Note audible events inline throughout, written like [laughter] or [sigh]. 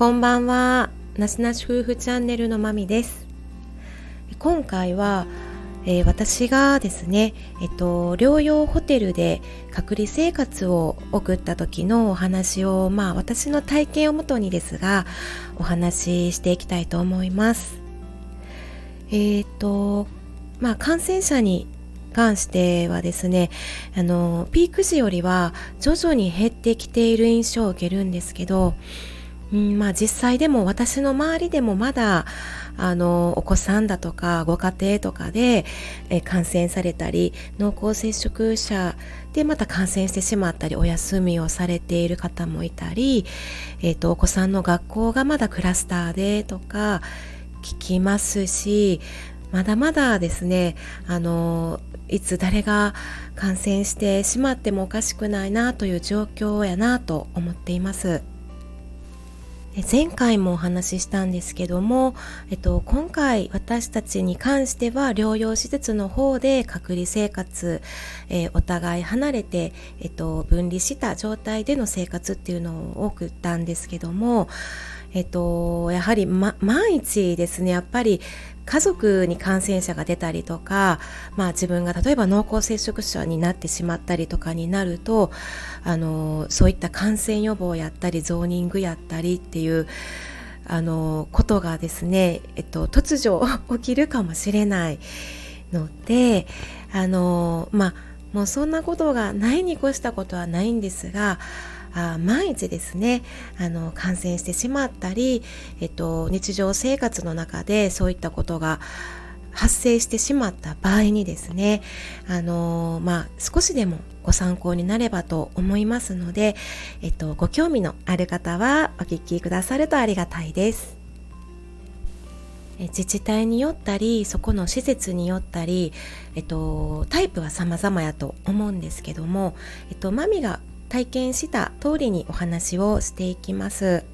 こんばんは。なしなし夫婦チャンネルのまみです。今回は、えー、私がですね、えっと、療養ホテルで隔離生活を送った時のお話をまあ私の体験をもとにですがお話ししていきたいと思います。えっ、とまあ感染者に関してはですねあのピーク時よりは徐々に減ってきている印象を受けるんですけど、うんまあ、実際でも私の周りでもまだあのお子さんだとかご家庭とかでえ感染されたり濃厚接触者でまた感染してしまったりお休みをされている方もいたり、えーと、とお子さんの学校がまだクラスターでとか聞きますしまだまだですねあのいつ誰が感染してしまってもおかしくないなという状況やなと思っています。前回もお話ししたんですけども、えっと、今回私たちに関しては療養施設の方で隔離生活、えー、お互い離れて、えっと、分離した状態での生活っていうのを送ったんですけども、えっと、やはり、ま、万一ですねやっぱり家族に感染者が出たりとか、まあ、自分が例えば濃厚接触者になってしまったりとかになるとあのそういった感染予防やったりゾーニングやったりっていうあのことがですね、えっと、突如起きるかもしれないのであのまあもうそんなことがないに越したことはないんですがあ万一ですねあの感染してしまったり、えっと、日常生活の中でそういったことが発生してしまった場合にですねあのまあ少しでもご参考になればと思いますので、えっと、ご興味のある方はお聞きくださるとありがたいです。自治体によったりそこの施設によったり、えっと、タイプは様々やと思うんですけども、えっと、マミが体験した通りにお話をしていきます。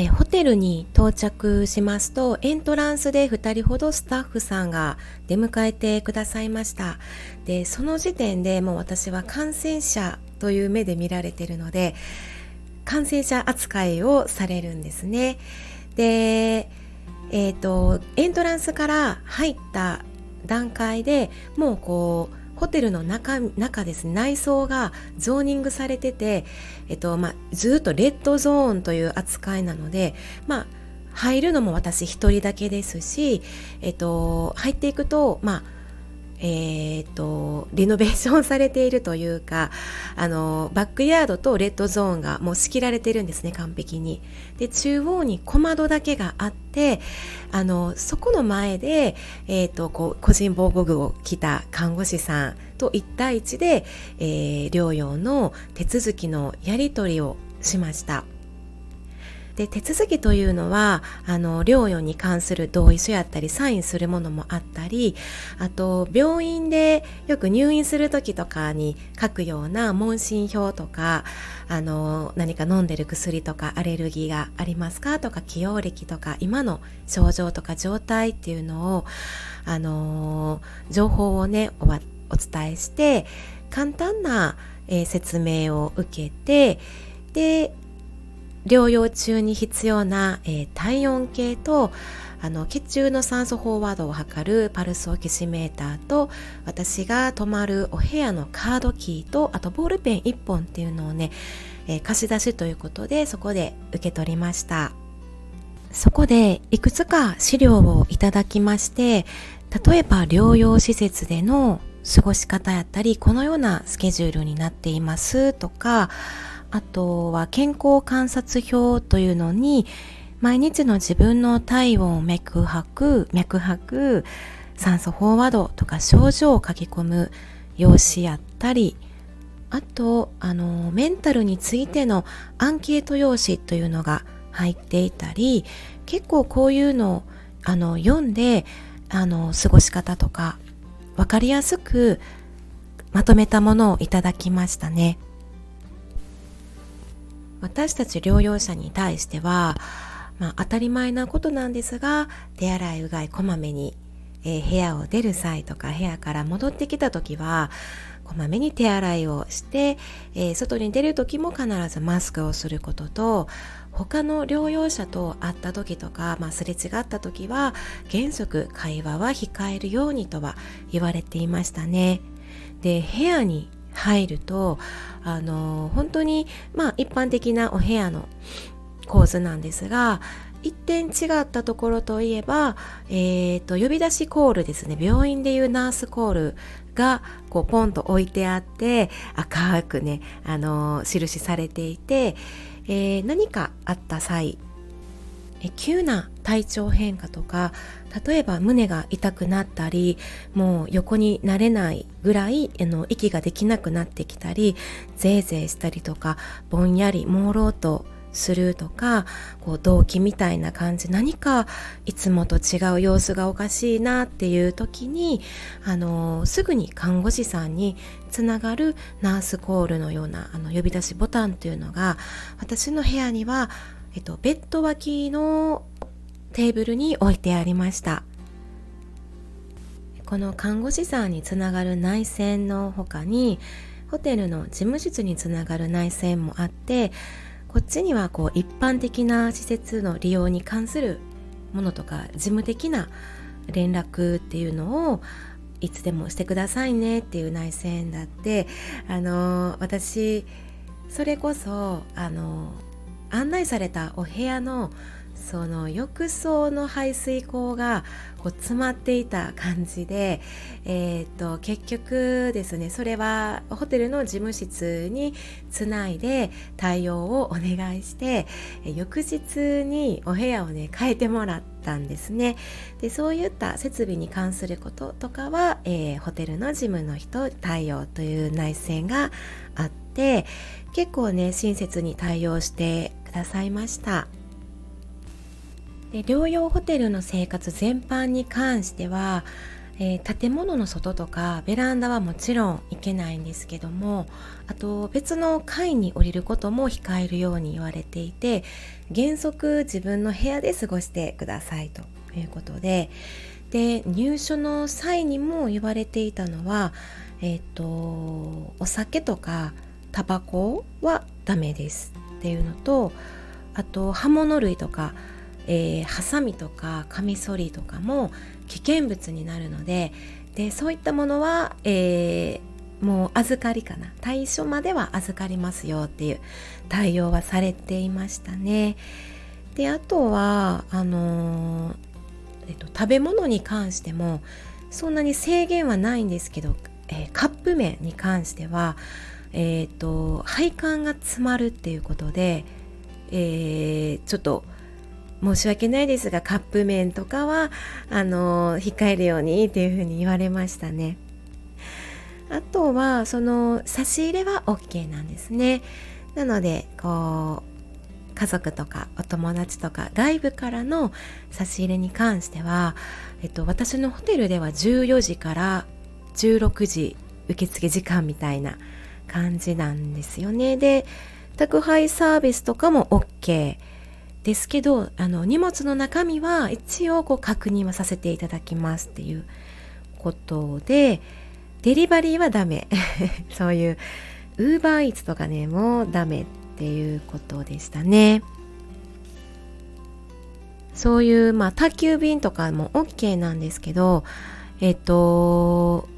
えホテルに到着しますとエントランスで2人ほどスタッフさんが出迎えてくださいましたでその時点でもう私は感染者という目で見られてるので感染者扱いをされるんですねでえっ、ー、とエントランスから入った段階でもうこうホテルの中中ですね。内装がゾーニングされてて、えっとまあ、ずっとレッドゾーンという扱いなので、まあ、入るのも私1人だけですし、えっと、入っていくと、まあえーと、リノベーションされているというか [laughs] あのバックヤードとレッドゾーンがもう仕切られてるんですね完璧に。で中央に小窓だけがあってあのそこの前で、えーと、こう個人防護具を着た看護師さんと1対1で、えー、療養の手続きのやり取りをしました。で手続きというのはあの療養に関する同意書やったりサインするものもあったりあと病院でよく入院する時とかに書くような問診票とかあの何か飲んでる薬とかアレルギーがありますかとか起用歴とか今の症状とか状態っていうのをあの情報をねおお伝えして簡単な、えー、説明を受けてで療養中に必要な、えー、体温計とあの血中の酸素飽和度を測るパルスオキシメーターと私が泊まるお部屋のカードキーとあとボールペン1本っていうのをね、えー、貸し出しということでそこで受け取りました。そこでいくつか資料をいただきまして例えば療養施設での過ごし方やったりこのようなスケジュールになっていますとかあとは健康観察表というのに毎日の自分の体温、脈拍、脈拍、酸素飽和度とか症状を書き込む用紙やったりあとあのメンタルについてのアンケート用紙というのが入っていたり結構こういうのをあの読んであの過ごし方とか分かりやすくまとめたものをいただきましたね。私たち療養者に対しては、まあ、当たり前なことなんですが手洗いうがいこまめに、えー、部屋を出る際とか部屋から戻ってきた時はこまめに手洗いをして、えー、外に出る時も必ずマスクをすることと他の療養者と会った時とか、まあ、すれ違った時は原則会話は控えるようにとは言われていましたね。で部屋に入るとあの本当にまあ一般的なお部屋の構図なんですが一点違ったところといえば、えーと、呼び出しコールですね。病院でいうナースコールがこうポンと置いてあって赤くね、あの印されていて、えー、何かあった際え急な体調変化とか例えば胸が痛くなったりもう横になれないぐらいあの息ができなくなってきたりぜいぜいしたりとかぼんやり朦朧とするとかこう動機みたいな感じ何かいつもと違う様子がおかしいなっていう時にあのすぐに看護師さんにつながるナースコールのようなあの呼び出しボタンというのが私の部屋には、えっと、ベッド脇のテーブルに置いてありました。この看護師さんにつながる内線の他にホテルの事務室につながる内線もあってこっちにはこう一般的な施設の利用に関するものとか事務的な連絡っていうのをいつでもしてくださいねっていう内線だってあの私それこそあの案内されたお部屋のその浴槽の排水口がこう詰まっていた感じで、えーと、結局ですねそれはホテルの事務室につないで対応をお願いして翌日にお部屋をね変えてもらったんですねでそういった設備に関することとかは、えー、ホテルの事務の人対応という内線があって結構ね親切に対応してくださいました。で療養ホテルの生活全般に関しては、えー、建物の外とかベランダはもちろん行けないんですけどもあと別の階に降りることも控えるように言われていて原則自分の部屋で過ごしてくださいということでで入所の際にも言われていたのは、えーと、お酒とかタバコはダメですっていうのとあと刃物類とかえー、ハサミとかカミソリとかも危険物になるのででそういったものは、えー、もう預かりかな対処までは預かりますよっていう対応はされていましたね。であとはあのー、えっと、食べ物に関してもそんなに制限はないんですけど、えー、カップ麺に関しては、えーと、と配管が詰まるっていうことで、えー、ちょっと申し訳ないですがカップ麺とかはあの控えるようにっていうふうに言われましたね。あとはその差し入れは OK なんですね。なのでこう家族とかお友達とか外部からの差し入れに関しては、えっと、私のホテルでは14時から16時受付時間みたいな感じなんですよね。で宅配サービスとかも OK ですけどあの荷物の中身は一応こう確認はさせていただきますっていうことでデリバリーはダメ。[laughs] そういうウーバーイーツとかねもうダメっていうことでしたね。そういうまあ宅急便とかも OK なんですけどえっと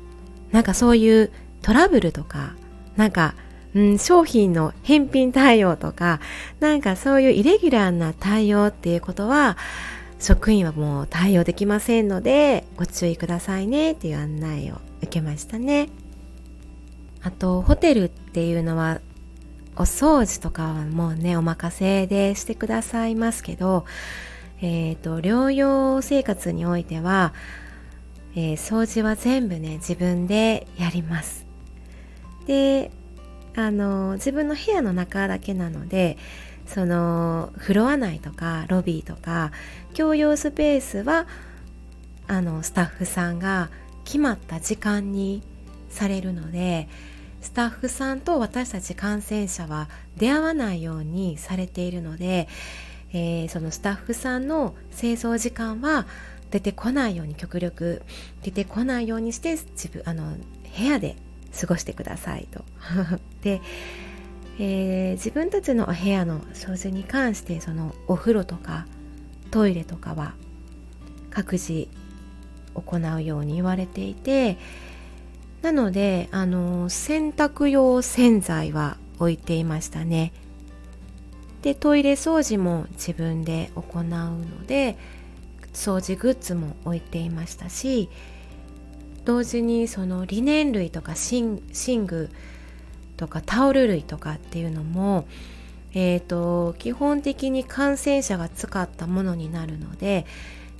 なんかそういうトラブルとかなんかうん、商品の返品対応とか、なんかそういうイレギュラーな対応っていうことは、職員はもう対応できませんので、ご注意くださいねっていう案内を受けましたね。あと、ホテルっていうのは、お掃除とかはもうね、お任せでしてくださいますけど、えっ、ー、と、療養生活においては、えー、掃除は全部ね、自分でやります。で、あの自分の部屋の中だけなのでそのフロア内とかロビーとか共用スペースはあのスタッフさんが決まった時間にされるのでスタッフさんと私たち感染者は出会わないようにされているので、えー、そのスタッフさんの清掃時間は出てこないように極力出てこないようにして自分あの部屋で過ごしてくださいと。[laughs] で、えー、自分たちのお部屋の掃除に関してそのお風呂とかトイレとかは各自行うように言われていてなのであの洗濯用洗剤は置いていましたねでトイレ掃除も自分で行うので掃除グッズも置いていましたし同時にそのリネン類とか寝具とかタオル類とかっていうのも、えーと、基本的に感染者が使ったものになるので、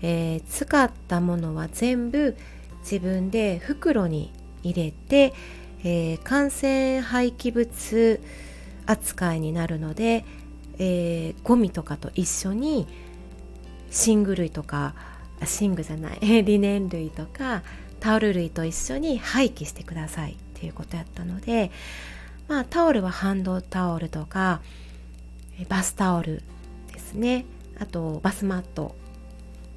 えー、使ったものは全部自分で袋に入れて、えー、感染廃棄物扱いになるので、えー、ゴミとかと一緒に寝具類とか寝具じゃないリネン類とかタオル類と一緒に廃棄してくださいっていうことやったのでまあタオルはハンドタオルとかバスタオルですね。あとバスマット。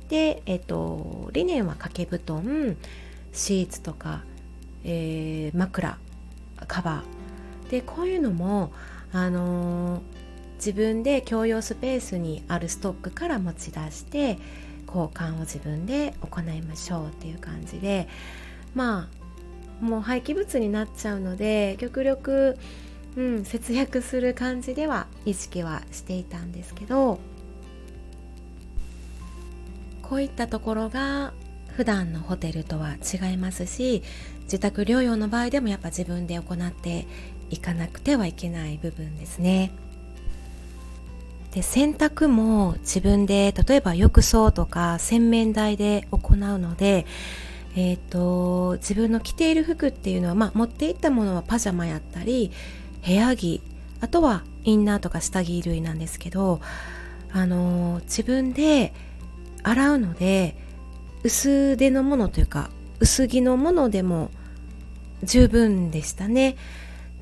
でえっとリネンは掛け布団シーツとか、えー、枕カバー。でこういうのもあのー、自分で共用スペースにあるストックから持ち出して交換を自分で行いましょうっていう感じでまあもう廃棄物になっちゃうので極力、うん、節約する感じでは意識はしていたんですけどこういったところが普段のホテルとは違いますし自宅療養の場合でもやっぱ自分で行っていかなくてはいけない部分ですね。で洗濯も自分で例えば浴槽とか洗面台で行うので、えーと、自分の着ている服っていうのは、まあ、持っていったものはパジャマやったり部屋着あとはインナーとか下着類なんですけど、あのー、自分で洗うので薄手のものというか薄着のものでも十分でしたね。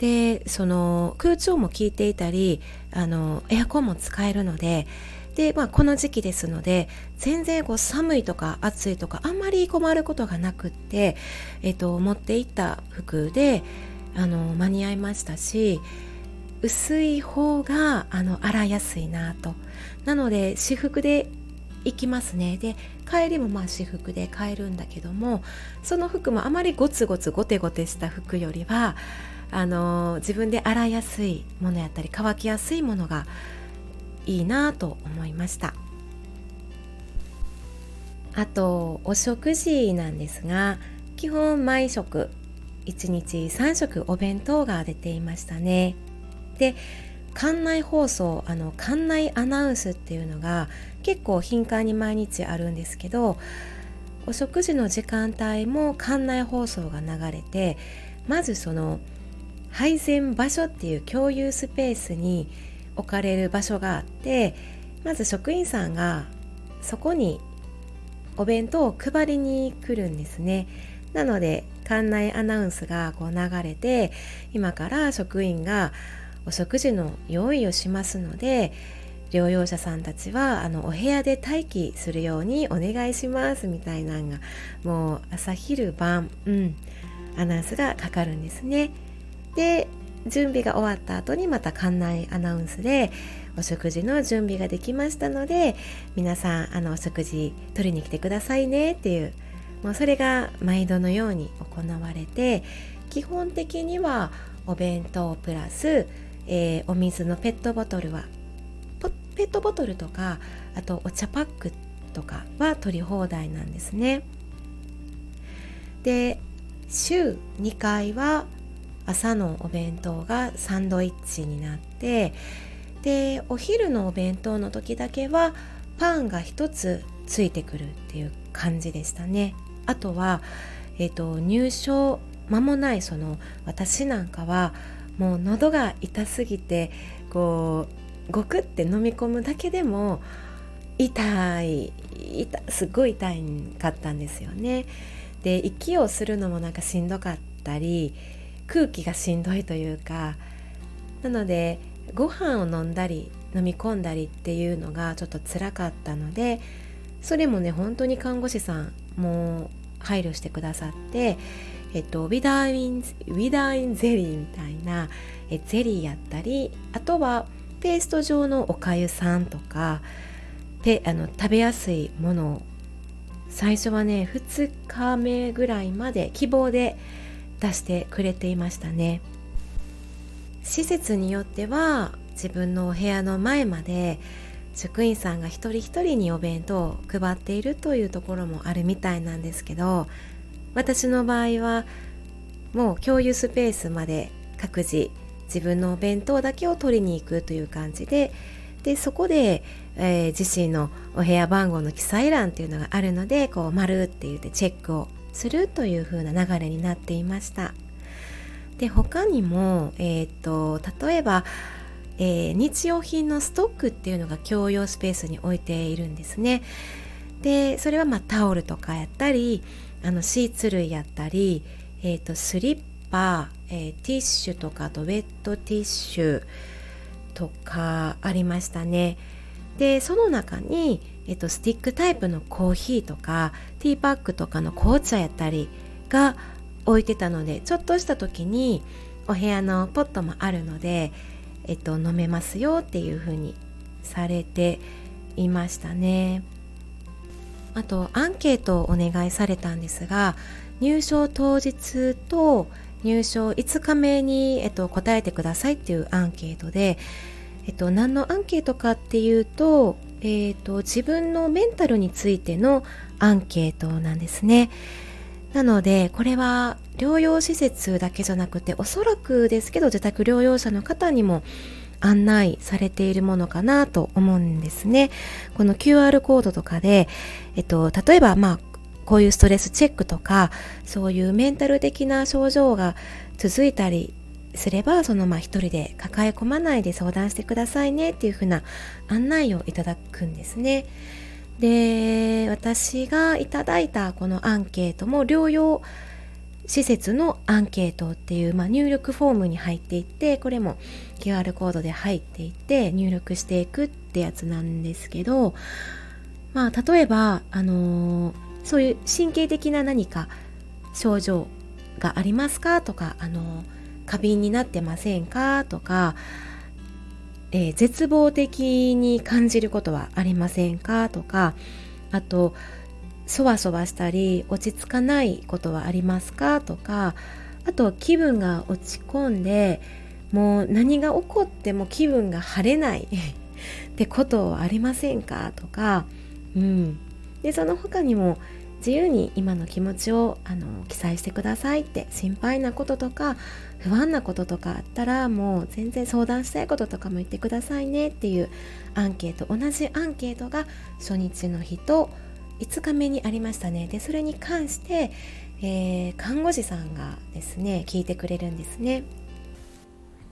でその空調も効いていたりあのエアコンも使えるのでで、まあ、この時期ですので全然こう寒いとか暑いとかあんまり困ることがなくって、えっと、持っていった服であの間に合いましたし薄い方があの洗いやすいなと。なので私服で行きますね。で帰りもまあ私服で帰るんだけどもその服もあまりゴツゴツゴテゴテした服よりはあの自分で洗いやすいものやったり乾きやすいものがいいなと思いました。あとお食事なんですが基本毎食1日3食お弁当が出ていましたね。で館内放送あの館内アナウンスっていうのが結構頻繁に毎日あるんですけどお食事の時間帯も館内放送が流れてまずその配膳場所っていう共有スペースに置かれる場所があってまず職員さんがそこにお弁当を配りに来るんですねなので館内アナウンスがこう流れて今から職員がお食事の用意をしますので療養者さんたちはあのお部屋で待機するようにお願いしますみたいなのがもう朝昼晩、うん、アナウンスがかかるんですね。で準備が終わった後にまた館内アナウンスでお食事の準備ができましたので皆さんあのお食事取りに来てくださいねっていうもうそれが毎度のように行われて基本的にはお弁当プラス、えー、お水のペットボトルはペットボトルとかあとお茶パックとかは取り放題なんですね。で週2回は朝のお弁当がサンドイッチになってでお昼のお弁当の時だけはパンが1つついてくるっていう感じでしたね。あとは、えーと、入所間もないその私なんかはもう喉が痛すぎてこうごくって飲み込むだけでも痛い痛すごい痛いかったんですよね。で息をするのもなんかしんどかったり空気がしんどいというかなのでご飯を飲んだり飲み込んだりっていうのがちょっと辛かったのでそれもね本当に看護師さんも配慮してくださってえっと、ウィダーインウィダーインゼリーみたいなえゼリーやったりあとはペースト状のおかゆさんとかであの食べやすいものを最初はね2日目ぐらいまで希望で出してくれていましたね。施設によっては自分のお部屋の前まで職員さんが一人一人にお弁当を配っているというところもあるみたいなんですけど私の場合はもう共有スペースまで各自自分のお弁当だけを取りに行くという感じででそこで、えー、自身のお部屋番号の記載欄っていうのがあるのでこう丸って言ってチェックをするという風な流れになっていました。で他にも、えーと、例えば、えー、日用品のストックっていうのが共用スペースに置いているんですね。でそれはまあタオルとかやったりあのシーツ類やったり、えーと、スリッパ、えー、ティッシュとかとウェットティッシュとかありましたね。でその中に、えーと、スティックタイプのコーヒーとかティーパックとかの紅茶やったりが置いてたのでちょっとした時にお部屋のポットもあるので、えっと、飲めますよっていう風にされていましたね。あとアンケートをお願いされたんですが入賞当日と入賞5日目に、えっと、答えてくださいっていうアンケートで、えっと、何のアンケートかっていうと,、えっと自分のメンタルについてのアンケートなんですね。なのでこれは療養施設だけじゃなくておそらくですけど自宅療養者の方にも案内されているものかなと思うんですね。この QR コードとかで、えっと、例えばまあこういうストレスチェックとかそういうメンタル的な症状が続いたりすればそのまあ一人で抱え込まないで相談してくださいねっていうふうな案内をいただくんですね。で私がいただいたこのアンケートも療養施設のアンケートっていう、まあ、入力フォームに入っていってこれも QR コードで入っていって入力していくってやつなんですけどまあ例えばあのー、そういう神経的な何か症状がありますか？とかあのー、過敏になってませんか？とか、えー、絶望的に感じることはありませんか？とかあとそわそわしたり落ち着かないことはありますか？とかあと気分が落ち込んでもう何が起こっても気分が晴れない [laughs] ってことはありませんか？とか、うん、でその他にも自由に今の気持ちをあの記載してくださいって心配なこととか不安なこととかあったらもう全然相談したいこととかも言ってくださいねっていうアンケート。同じアンケートが初日の日と5日目にありましたね。でそれに関して、えー、看護師さんがですね聞いてくれるんですね。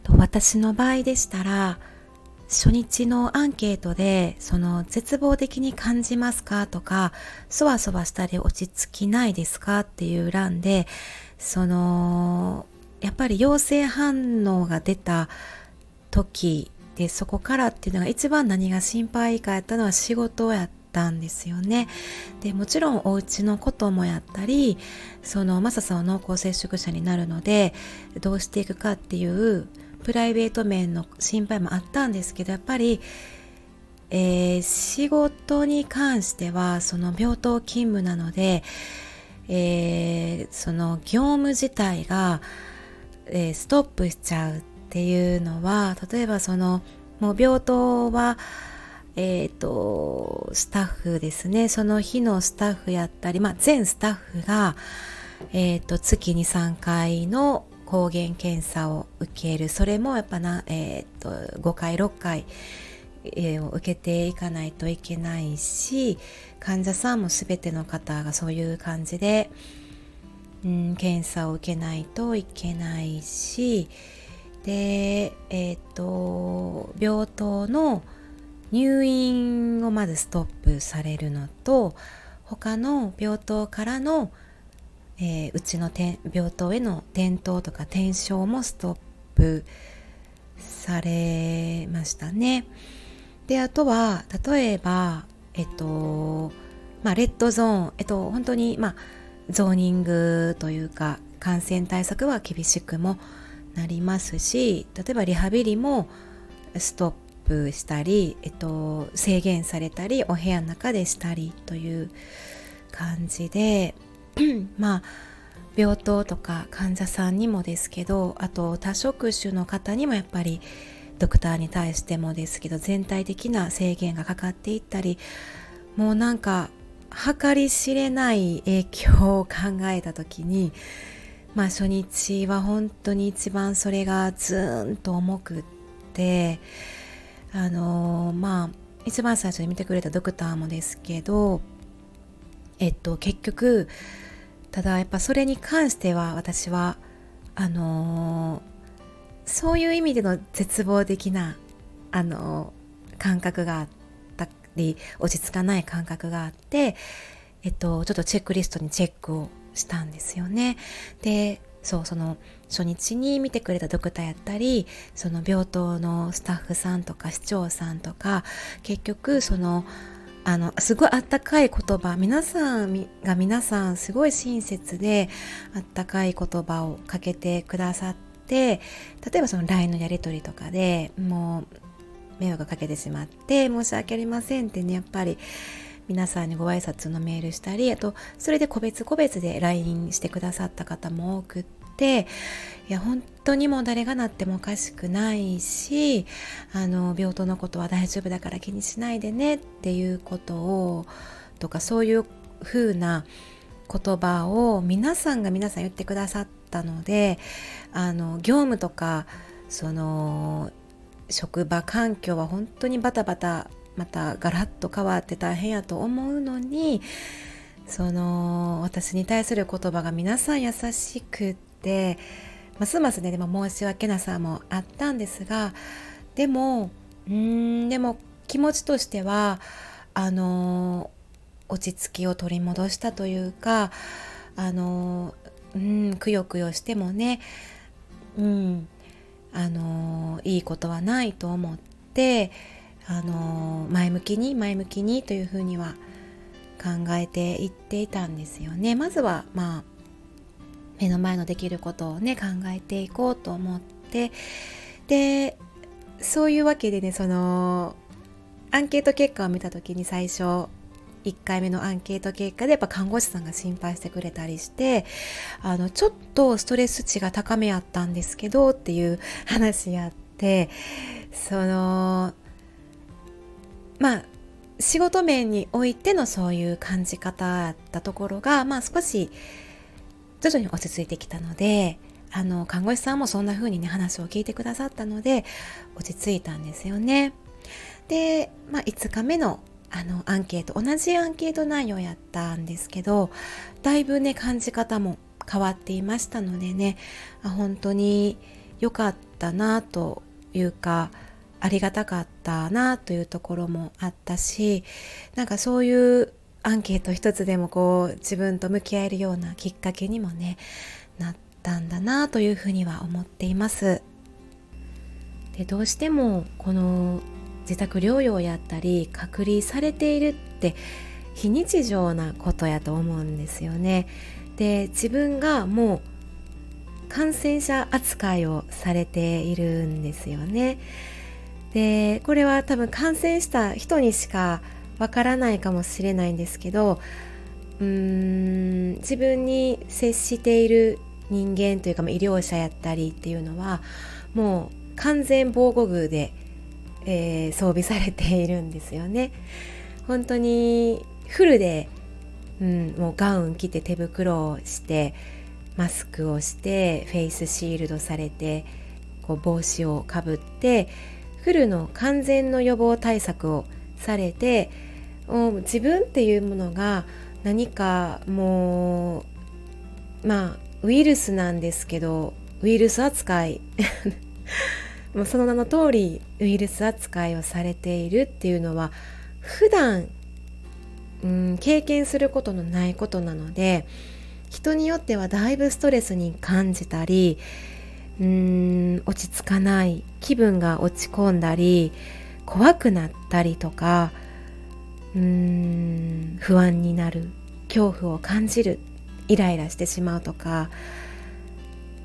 と私の場合でしたら初日のアンケートでその絶望的に感じますかとかそわそわしたり落ち着きないですかっていう欄でそのやっぱり陽性反応が出た時でそこからっていうのが一番何が心配かやったのは仕事やったんですよね。でもちろんお家のこともやったりそのマサさんは濃厚接触者になるのでどうしていくかっていうプライベート面の心配もあったんですけどやっぱり、えー、仕事に関してはその病棟勤務なので、えー、その業務自体が、えー、ストップしちゃうっていうのは例えばそのもう病棟はえっ、ー、と、スタッフですね、その日のスタッフやったり、まあ、全スタッフが、え、ー、と、月に3回の抗原検査を受ける。それもやっぱな、え、ー、と、5回、6回、えー、受けていかないといけないし、患者さんも全ての方がそういう感じで、うん、検査を受けないといけないし、で、えっ、と、病棟の、入院をまずストップされるのと他の病棟からの、えー、うちの病棟への転倒とか転症もストップされましたね。であとは例えばえっとまあレッドゾーンえっと本当にまあゾーニングというか感染対策は厳しくもなりますし例えばリハビリもストップしたり、えっと、制限されたりお部屋の中でしたりという感じで [clears throat] まあ病棟とか患者さんにもですけどあと多職種の方にもやっぱりドクターに対してもですけど全体的な制限がかかっていったりもうなんか計り知れない影響を考えた時にまあ初日は本当に一番それがズーンと重くってあの、まあ一番最初に見てくれたドクターもですけどえっと結局ただやっぱそれに関しては私はあの、そういう意味での絶望的なあの、感覚があったり落ち着かない感覚があってえっとちょっとチェックリストにチェックをしたんですよね。でそうその初日に見てくれたドクターやったりその病棟のスタッフさんとか市長さんとか結局そのあのすごいあったかい言葉皆さんが皆さんすごい親切であったかい言葉をかけてくださって例えばその LINE のやり取りとかでもう迷惑かけてしまって申し訳ありませんってねやっぱり皆さんにご挨拶のメールしたりあとそれで個別個別で LINE してくださった方も多くっていや本当にもう誰がなってもおかしくないしあの病棟のことは大丈夫だから気にしないでねっていうことをとかそういう風な言葉を皆さんが皆さん言ってくださったのであの業務とかその職場環境は本当にバタバタまたガラッと変わって大変やと思うのにその私に対する言葉が皆さん優しくってますますねでも申し訳なさもあったんですがでもうんでも気持ちとしてはあの落ち着きを取り戻したというかあのうんくよくよしてもねうんあのいいことはないと思ってあの前向きに前向きにというふうには考えていっていたんですよね。まずはまあ目の前のできることをね考えていこうと思ってでそういうわけでねそのアンケート結果を見た時に最初1回目のアンケート結果でやっぱ看護師さんが心配してくれたりしてあのちょっとストレス値が高めやったんですけどっていう話やってそのまあ仕事面においてのそういう感じ方だったところが、まあ、少し徐々に落ち着いてきたのであの看護師さんもそんな風にね話を聞いてくださったので落ち着いたんですよね。で、まあ、5日目のあのアンケート同じアンケート内容やったんですけどだいぶね感じ方も変わっていましたのでね本当に良かったなというかありがたかったなというところもあったしなんかそういうアンケート一つでもこう自分と向き合えるようなきっかけにもねなったんだなというふうには思っています。でどうしてもこの自宅療養やったり隔離されているって非日常なことやと思うんですよね。で自分がもう感染者扱いをされているんですよね。でこれは多分感染した人にしかわからないかもしれないんですけどうーん自分に接している人間というか、ま、医療者やったりっていうのはもう完全防護具で、えー、装備されているんですよね。本当にフルで、うん、もうガウン着て手袋をしてマスクをしてフェイスシールドされてこう帽子をかぶってフルの完全の予防対策をされて自分っていうものが何かもうまあウイルスなんですけどウイルス扱いもその名の通りウイルス扱いをされているっていうのは普段うん経験することのないことなので人によってはだいぶストレスに感じたりうーん落ち着かない気分が落ち込んだり怖くなったりとかうーん不安になる恐怖を感じるイライラしてしまうとか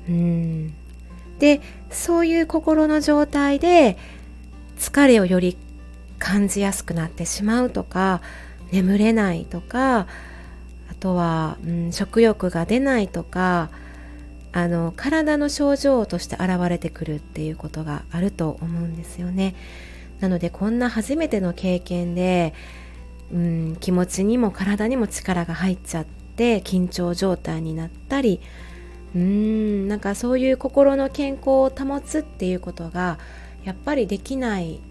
うんでそういう心の状態で疲れをより感じやすくなってしまうとか眠れないとかあとは、うん、食欲が出ないとかあの体の症状として現れてくるっていうことがあると思うんですよね。なのでこんな初めての経験で、うん、気持ちにも体にも力が入っちゃって緊張状態になったりうんなんかそういう心の健康を保つっていうことがやっぱりできない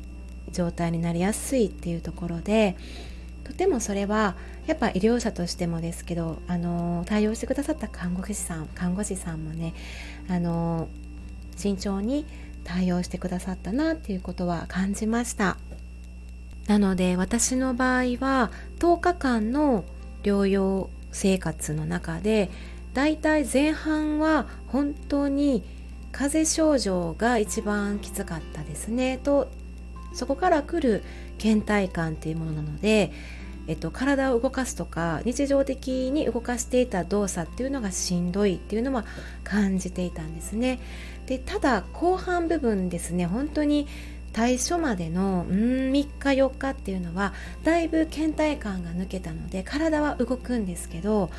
状態になりやすいっていうところでとてもそれはやっぱ医療者としてもですけど、あの対応してくださった看護師さん看護師さんもね、あの慎重に対応してくださったなっていうことは感じました。なので私の場合は10日間の療養生活の中でだいたい前半は本当に風邪症状が一番きつかったですねとそこから来る倦怠感っていうものなので、えっと、体を動かすとか日常的に動かしていた動作っていうのがしんどいっていうのは感じていたんですね。でただ後半部分ですね本当に対処までの3日4日っていうのはだいぶ倦怠感が抜けたので体は動くんですけど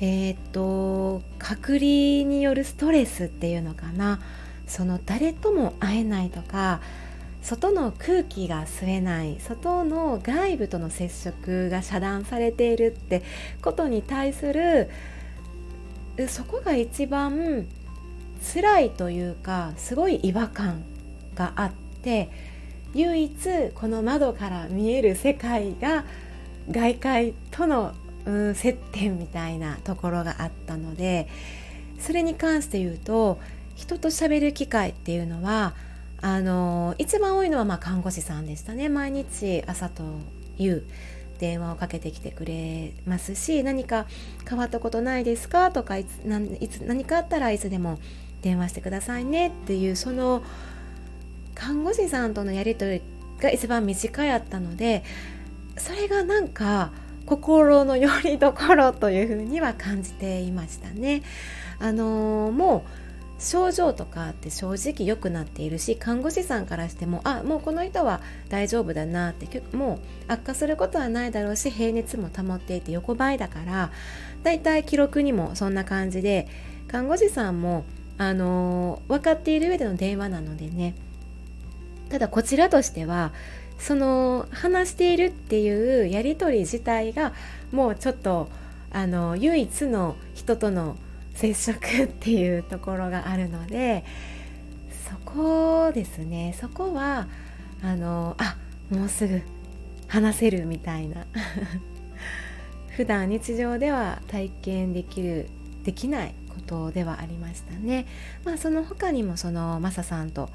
えー、っと隔離によるストレスっていうのかな。その誰とも会えないとか外の空気が吸えない外の外部との接触が遮断されているってことに対するそこが一番辛いというかすごい違和感があって唯一この窓から見える世界が外界とのうん接点みたいなところがあったのでそれに関して言うと人と喋る機会っていうのはあの一番多いのはまあ看護師さんでしたね。毎日朝と夕電話をかけてきてくれますし何か変わったことないですか？とかいつ何かあったらいつでも電話してくださいねっていうその看護師さんとのやり取りが一番身近やったのでそれがなんか心のよりどころというふうには感じていましたね。あのー、もう症状とかって正直良くなっているし看護師さんからしてもあもうこの人は大丈夫だなってもう悪化することはないだろうし平熱も保っていて横ばいだからだいたい記録にもそんな感じで看護師さんも、あのー、分かっている上での電話なのでねただこちらとしてはその話しているっていうやり取り自体がもうちょっとあの唯一の人との接触っていうところがあるのでそこですねそこはあのあもうすぐ話せるみたいな [laughs] 普段日常では体験できるできないことではありましたね。まあその他にもそのマサさんと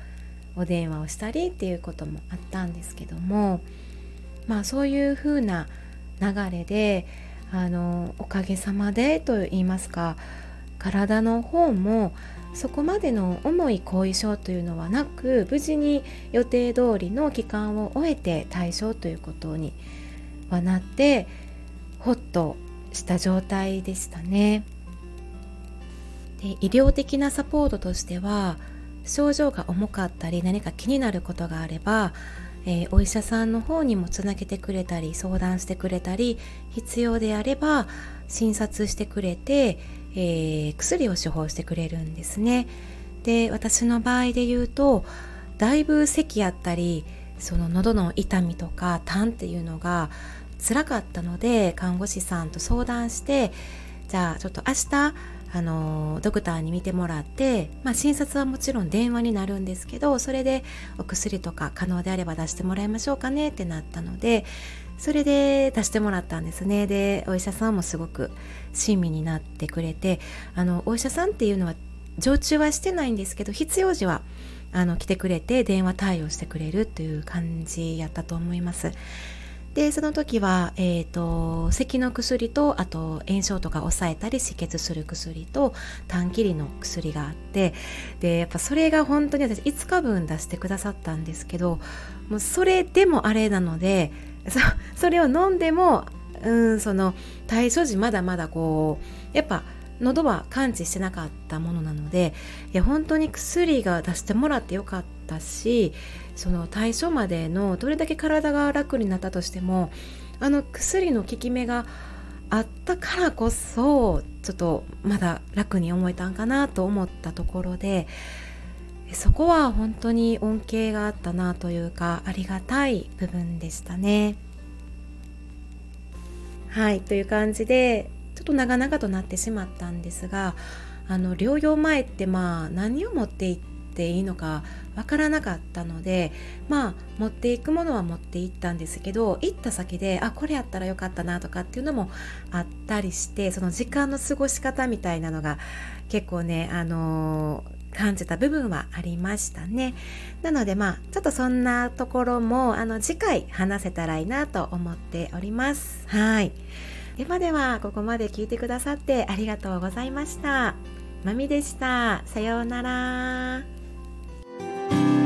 お電話をしたりっていうこともあったんですけどもまあそういう風な流れであのおかげさまでと言いますか体の方もそこまでの重い後遺症というのはなく無事に予定通りの期間を終えて対象ということにはなってほっとした状態でしたね。で医療的なサポートとしては症状が重かったり何か気になることがあれば、えー、お医者さんの方にもつなげてくれたり相談してくれたり必要であれば診察してくれて、えー、薬を処方してくれるんですね。で私の場合で言うとだいぶ咳やったりその喉の痛みとか痰っていうのが辛かったので看護師さんと相談してじゃあちょっと明日あのドクターに見てもらって、まあ、診察はもちろん電話になるんですけどそれでお薬とか可能であれば出してもらいましょうかねってなったのでそれで出してもらったんですねでお医者さんもすごく親身になってくれてあのお医者さんっていうのは常駐はしてないんですけど必要時はあの来てくれて電話対応してくれるという感じやったと思います。でその時は、えーと、咳の薬とあと炎症とか抑えたり止血する薬と短切りの薬があってでやっぱそれが本当に私5日分出してくださったんですけどもうそれでもあれなので [laughs] それを飲んでもうんその対処時まだまだこうやっぱ喉は感知してなかったものなのでいや本当に薬が出してもらってよかったしその対処までのどれだけ体が楽になったとしてもあの薬の効き目があったからこそちょっとまだ楽に思えたんかなと思ったところでそこは本当に恩恵があったなというかありがたい部分でしたね。はいという感じでちょっと長々となってしまったんですがあの療養前ってまあ何を持っていっていいのかわからなかったのでまあ持っていくものは持っていったんですけど行った先であこれやったらよかったなとかっていうのもあったりしてその時間の過ごし方みたいなのが結構ねあのー感じた部分はありましたね。なのでまあちょっとそんなところもあの次回話せたらいいなと思っております。はい。ではではここまで聞いてくださってありがとうございました。まみでした。さようなら。thank you